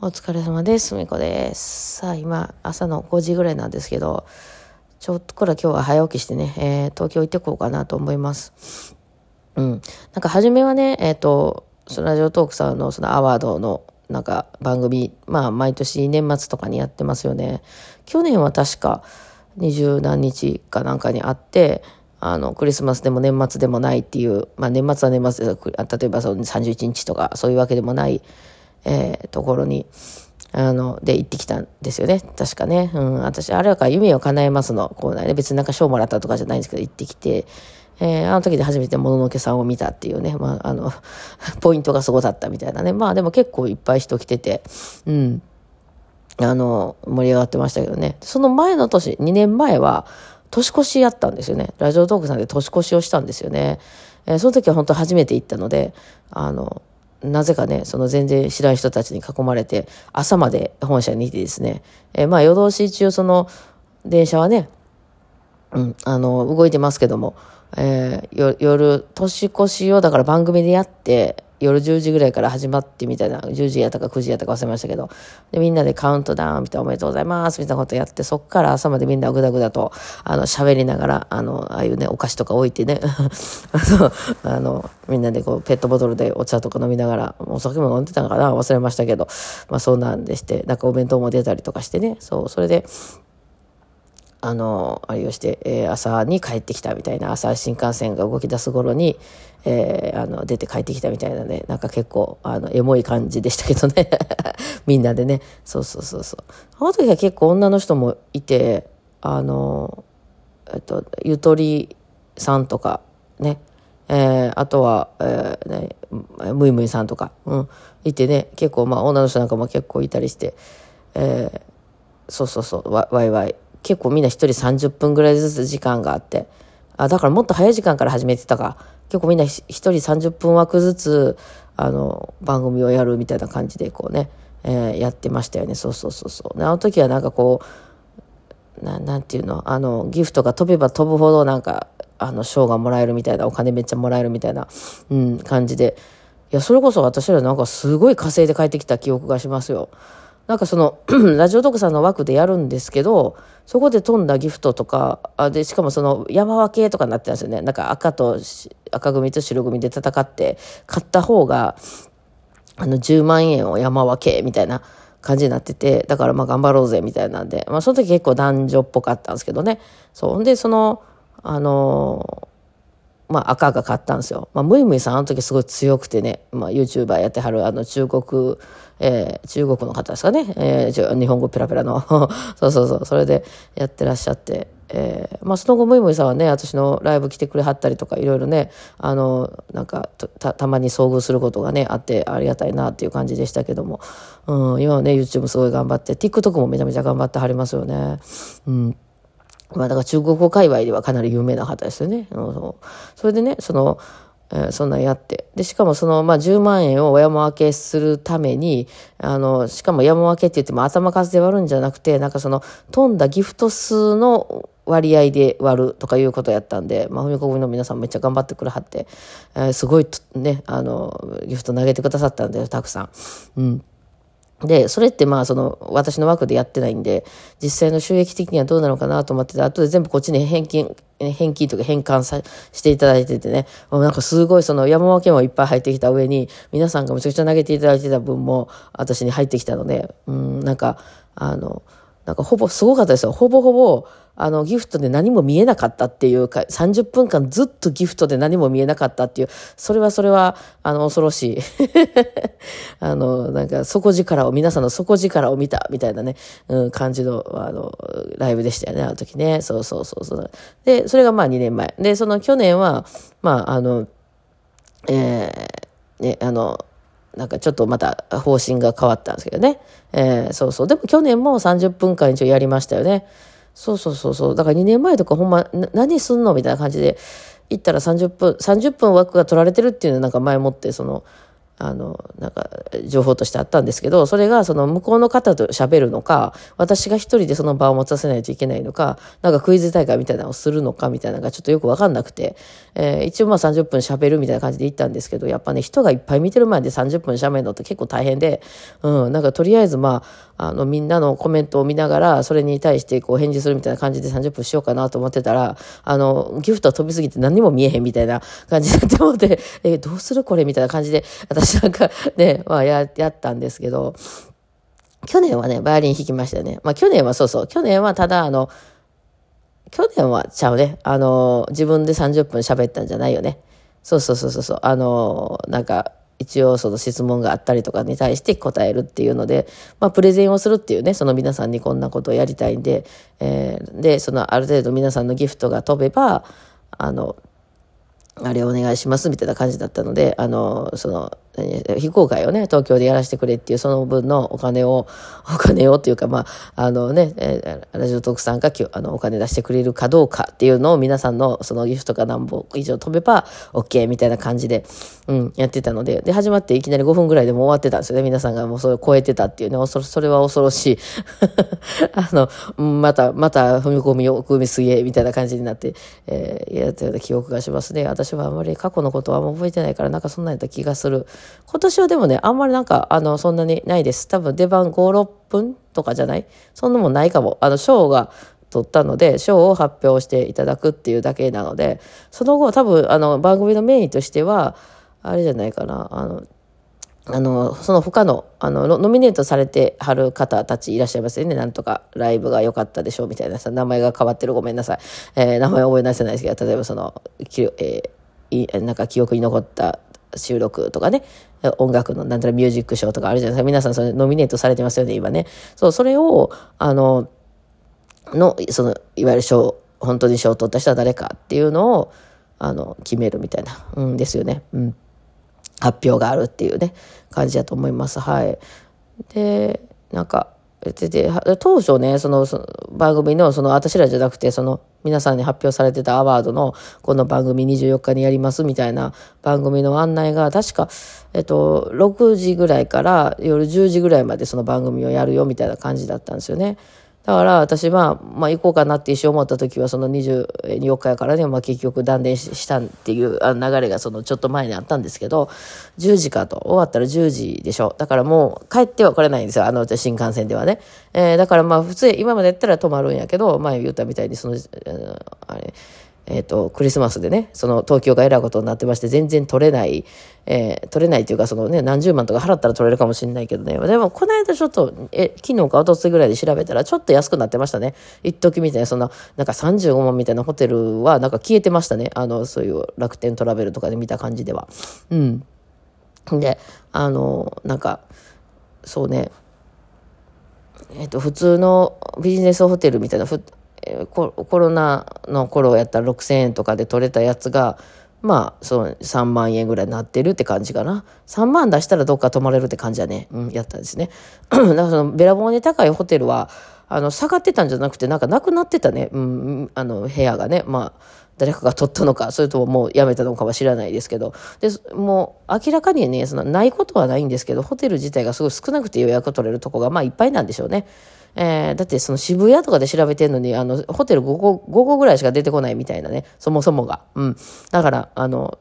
お疲れ様です。すみこです。さあ、今、朝の5時ぐらいなんですけど、ちょっとこれ今日は早起きしてね、えー東京行ってこうかなと思います。うん。なんか、初めはね、えっ、と、そのラジオトークさんのそのアワードの、なんか、番組、まあ、毎年年末とかにやってますよね。去年は確か、二十何日かなんかにあって、あの、クリスマスでも年末でもないっていう、まあ年末は年末で、例えばその31日とかそういうわけでもない、えーところに、あの、で行ってきたんですよね。確かね。うん、私、あれはか夢を叶えますのコーナーで、別になんか賞もらったとかじゃないんですけど、行ってきて、えーあの時で初めてもののけさんを見たっていうね、まあ、あの、ポイントがすごかったみたいなね。まあでも結構いっぱい人来てて、うん。あの、盛り上がってましたけどね。その前の年、2年前は、年越しやったんですよね。ラジオトークさんで年越しをしたんですよね。えーその時は本当初めて行ったので、あの、なぜかね、その全然知らん人たちに囲まれて、朝まで本社にいてですね、えーまあ夜通し中その電車はね、うん、あの、動いてますけども、えー夜、年越しをだから番組でやって、夜10時ぐらいから始まってみたいな、10時やったか9時やったか忘れましたけど、で、みんなでカウントダウンみたいなおめでとうございますみたいなことやって、そっから朝までみんなぐだぐだと、あの、喋りながら、あの、ああいうね、お菓子とか置いてね、あの、みんなでこう、ペットボトルでお茶とか飲みながら、お酒も飲んでたのかな忘れましたけど、まあそうなんでして、なんかお弁当も出たりとかしてね、そう、それで、あの、あれをして、えー朝に帰ってきたみたいな、朝新幹線が動き出す頃に、えーあの、出て帰ってきたみたいなね、なんか結構、あの、エモい感じでしたけどね。みんなでね。そうそうそうそう。あの時は結構女の人もいて、あの、えっと、ゆとりさんとか、ね。えーあとは、えーね、むいむいさんとか、うん、いてね、結構、まあ、女の人なんかも結構いたりして、えーそうそうそう、わわいわい。結構みんな一人30分ぐらいずつ時間があって。あ、だからもっと早い時間から始めてたか。結構みんなひ一人30分枠ずつ、あの、番組をやるみたいな感じで、こうね、えーやってましたよね。そうそうそうそう。あの時はなんかこう、ななんていうの？あの、ギフトが飛べば飛ぶほどなんか、あの、賞がもらえるみたいな、お金めっちゃもらえるみたいな、うん、感じで。いや、それこそ私らなんかすごい稼いで帰ってきた記憶がしますよ。なんかその、ラジオトークさんの枠でやるんですけど、そこで飛んだギフトとか、あで、しかもその山分けとかになってたんですよね。なんか赤と、赤組と白組で戦って、勝った方が、あの、10万円を山分けみたいな感じになってて、だからまあ頑張ろうぜみたいなんで、まあその時結構男女っぽかったんですけどね。そう。んで、その、あのまあ赤が勝ったんですよ。まあムイムイさんあの時すごい強くてね、まあ YouTuber やってはるあの中国、えー中国の方ですかね、えー日本語ペラペラの。そうそうそう、それでやってらっしゃって、えーまあその後ムイムイさんはね、私のライブ来てくれはったりとかいろいろね、あの、なんかた、たまに遭遇することがね、あってありがたいなっていう感じでしたけども、うん、今はね、YouTube すごい頑張って、TikTok もめちゃめちゃ頑張ってはりますよね。うん。まあだから中国語界隈ではかなり有名な方ですよね。うんそうそれでね、その、えーそんなんやって。で、しかもその、まあ、10万円を山分けするために、あの、しかも山分けって言っても頭数で割るんじゃなくて、なんかその、飛んだギフト数の割合で割るとかいうことやったんで、まあ、ふみこ組の皆さんめっちゃ頑張ってくれはって、えーすごいとね、あの、ギフト投げてくださったんだよ、たくさん。うん。で、それってまあその私の枠でやってないんで、実際の収益的にはどうなのかなと思ってて、後で全部こっちに返金、返金とか返還さしていただいててね、もうなんかすごいその山分けもいっぱい入ってきた上に、皆さんがめちゃくちゃ投げていただいてた分も私に入ってきたので、うん、なんか、あの、なんかほぼすごかったですよ。ほぼほぼ、あの、ギフトで何も見えなかったっていうか、30分間ずっとギフトで何も見えなかったっていう、それはそれは、あの、恐ろしい。あの、なんか、底力を、皆さんの底力を見た、みたいなね、うん、感じの、あの、ライブでしたよね、あの時ね。そうそうそうそう。で、それがまあ2年前。で、その去年は、まあ、あの、えーね、あの、なんかちょっとまた方針が変わったんですけどね。えーそうそう。でも去年も30分間一応やりましたよね。そうそうそうそう。だから2年前とかほんま、な何すんのみたいな感じで、行ったら30分、30分枠が取られてるっていうのなんか前もって、その、あの、なんか、情報としてあったんですけど、それがその向こうの方と喋るのか、私が一人でその場を持たせないといけないのか、なんかクイズ大会みたいなのをするのかみたいなのがちょっとよくわかんなくて、えー、一応まあ30分喋るみたいな感じで行ったんですけど、やっぱね、人がいっぱい見てる前で30分喋るのって結構大変で、うん、なんかとりあえずまあ、あの、みんなのコメントを見ながら、それに対してこう返事するみたいな感じで30分しようかなと思ってたら、あの、ギフト飛びすぎて何も見えへんみたいな感じになって思って、えー、どうするこれみたいな感じで、私なんかね、まあや、やったんですけど、去年はね、バイオリン弾きましたよね。まあ去年はそうそう、去年はただあの、去年はちゃうね。あの、自分で30分喋ったんじゃないよね。そうそうそうそう。あの、なんか、一応その質問があったりとかに対して答えるっていうので、まあ、プレゼンをするっていうね、その皆さんにこんなことをやりたいんで、えー、で、そのある程度皆さんのギフトが飛べば、あの、あれお願いしますみたいな感じだったので、あの、その、非公開をね、東京でやらせてくれっていう、その分のお金を、お金をっていうか、まあ、あのね、ラジオトークさんがあのお金出してくれるかどうかっていうのを皆さんのそのギフトか何本以上飛べば OK みたいな感じで、うん、やってたので、で、始まっていきなり5分ぐらいでも終わってたんですよね。皆さんがもうそれを超えてたっていうね、そそれは恐ろしい。あの、また、また踏み込みを組みすぎみたいな感じになって、えー、やったような記憶がしますね。私はあまり過去のことはあんま覚えてないから、なんかそんなんやった気がする。今年はでもね、あんまりなんか、あの、そんなにないです。多分出番5、6分とかじゃない？そんなもんないかも。あの、賞が取ったので、賞を発表していただくっていうだけなので、その後多分、あの、番組のメインとしては、あれじゃないかな、あの、あの、その他の、あの、ノミネートされてはる方たちいらっしゃいますよね。なんとか、ライブが良かったでしょうみたいなさ、名前が変わってるごめんなさい。えー、名前覚え出せないですけど、例えばその、きえー、なんか記憶に残った収録とかね、音楽のなんたらミュージックショーとかあるじゃないですか。皆さんそれノミネートされてますよね、今ね。そう、それを、あの、の、その、いわゆる賞、本当に賞を取った人は誰かっていうのを、あの、決めるみたいな、うんですよね。うん。発表があるっていうね、感じだと思います。はい。で、なんか、で当初ねその番組のその私らじゃなくてその皆さんに発表されてたアワードのこの番組24日にやりますみたいな番組の案内が確か、えっと、6時ぐらいから夜10時ぐらいまでその番組をやるよみたいな感じだったんですよね。だから私は、まあ行こうかなって一瞬思った時はその24日やからね、まあ結局断念したっていう流れがそのちょっと前にあったんですけど、10時かと。終わったら10時でしょ。だからもう帰っては来れないんですよ。あの新幹線ではね。えー、だからまあ普通今までやったら止まるんやけど、前言ったみたいにその、あれ、えっ、ー、と、クリスマスでね、その東京がえらいことになってまして、全然取れない、えー、取れないというか、そのね、何十万とか払ったら取れるかもしれないけどね。でも、この間ちょっと、え、昨日かおとついぐらいで調べたら、ちょっと安くなってましたね。一時みたいな、そんな、なんか35万みたいなホテルは、なんか消えてましたね。あの、そういう楽天トラベルとかで見た感じでは。うん。で、あの、なんか、そうね、えっ、と、普通のビジネスホテルみたいな、コロナの頃やったら6000円とかで取れたやつが、まあ、その3万円ぐらいになってるって感じかな。3万出したらどっか泊まれるって感じだね。うん、やったんですね。だからそのべらぼうに高いホテルは、あの、下がってたんじゃなくて、なんかなくなってたね。うん、あの、部屋がね。まあ、誰かが取ったのか、それとももうやめたのかは知らないですけど。で、もう明らかにね、そのないことはないんですけど、ホテル自体がすごい少なくて予約取れるとこが、まあいっぱいなんでしょうね。えー、だってその渋谷とかで調べてんのに、あの、ホテル5個、5個ぐらいしか出てこないみたいなね、そもそもが。うん。だから、あの、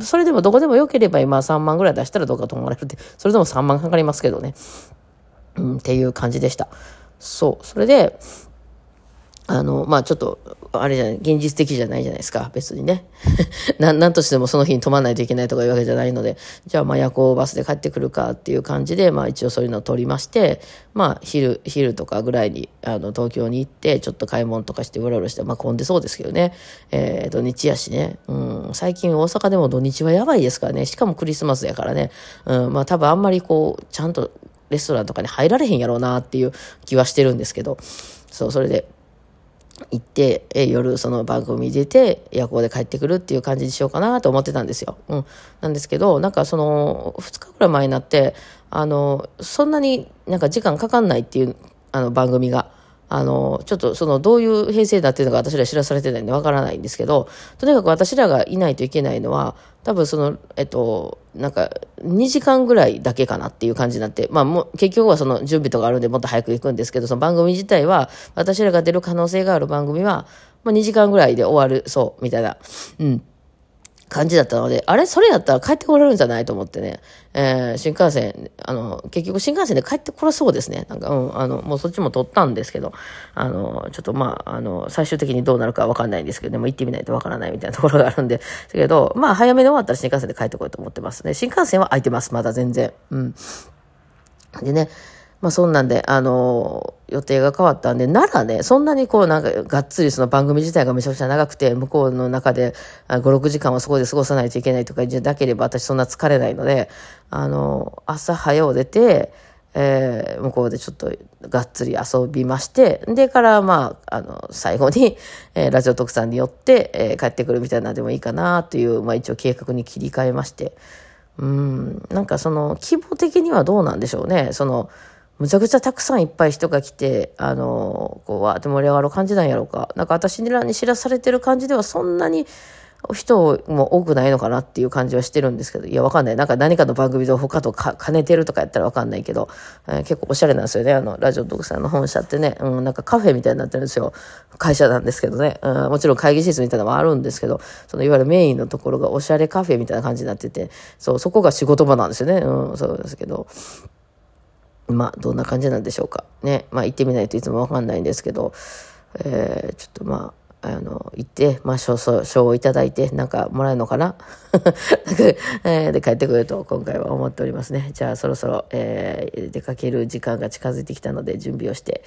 それでもどこでも良ければ今3万ぐらい出したらどうかと思われるって、それでも3万かかりますけどね。うん、っていう感じでした。そう。それで、あの、まあちょっと、あれじゃない、現実的じゃないじゃないですか、別にね。ななんとしてもその日に泊まらないといけないとかいうわけじゃないので、じゃあまあ夜行バスで帰ってくるかっていう感じで、まあ一応そういうのを取りまして、まあ昼、昼とかぐらいに、あの、東京に行って、ちょっと買い物とかしてうろうろして、まあ混んでそうですけどね。えー、土日やしね。うん、最近大阪でも土日はやばいですからね。しかもクリスマスやからね。うん、まあ多分あんまりこう、ちゃんとレストランとかに入られへんやろうなっていう気はしてるんですけど、そう、それで、行って、え夜その番組出て夜行で帰ってくるっていう感じにしようかなと思ってたんですよ。うん。なんですけど、なんかその2日ぐらい前になって、あの、そんなになんか時間かかんないっていうあの番組が、あの、ちょっとそのどういう編成だっていうのが私ら知らされてないんでわからないんですけど、とにかく私らがいないといけないのは、多分その、えっと、なんか、2時間ぐらいだけかなっていう感じになって、まあもう、結局はその準備とかあるんでもっと早く行くんですけど、その番組自体は、私らが出る可能性がある番組は、まあ2時間ぐらいで終わる、そう、みたいな。うん。感じだったので、あれ？それやったら帰ってこれるんじゃない？と思ってね、えー、新幹線、あの、結局新幹線で帰ってこらそうですね。なんか、うん、あの、もうそっちも取ったんですけど、あの、ちょっとまあ、あの、最終的にどうなるかわかんないんですけど、でも行ってみないとわからないみたいなところがあるんで、だけど、まあ、早めに終わったら新幹線で帰ってこいと思ってますね。新幹線は空いてます、まだ全然。うん。でね、まあそんなんで、あの、予定が変わったんで、ならね、そんなにこうなんかがっつりその番組自体がめちゃくちゃ長くて、向こうの中で5、6時間はそこで過ごさないといけないとかじゃなければ私そんな疲れないので、あの、朝早う出て、えー、向こうでちょっとがっつり遊びまして、でからまあ、あの、最後に、えー、ラジオ特産によって、えー、帰ってくるみたいなでもいいかなという、まあ一応計画に切り替えまして、うん、なんかその、規模的にはどうなんでしょうね。その、むちゃくちゃたくさんいっぱい人が来て、あの、こう、わーって盛り上がる感じなんやろうか。なんか私らに知らされてる感じではそんなに人も多くないのかなっていう感じはしてるんですけど、いや、わかんない。なんか何かの番組で他とか兼ねてるとかやったらわかんないけど、えー、結構おしゃれなんですよね。あの、ラジオ特産の本社ってね、うん、なんかカフェみたいになってるんですよ。会社なんですけどね。うん、もちろん会議室みたいなのもあるんですけど、そのいわゆるメインのところがおしゃれカフェみたいな感じになってて、そう、そこが仕事場なんですよね。うん、そうですけど。まあ、どんな感じなんでしょうか。ね。まあ、行ってみないといつもわかんないんですけど、えー、ちょっとまあ、あの、行って、まあ、賞、賞をいただいて、なんかもらえるのかな、で、帰ってくると、今回は思っておりますね。じゃあ、そろそろ、えー、出かける時間が近づいてきたので、準備をして、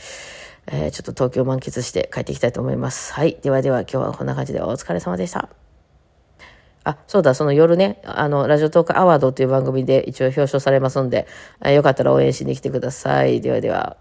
えー、ちょっと東京満喫して帰っていきたいと思います。はい。ではでは、今日はこんな感じでお疲れ様でした。あ、そうだ、その夜ね、あの、ラジオトークアワードという番組で一応表彰されますんで、よかったら応援しに来てください。ではでは。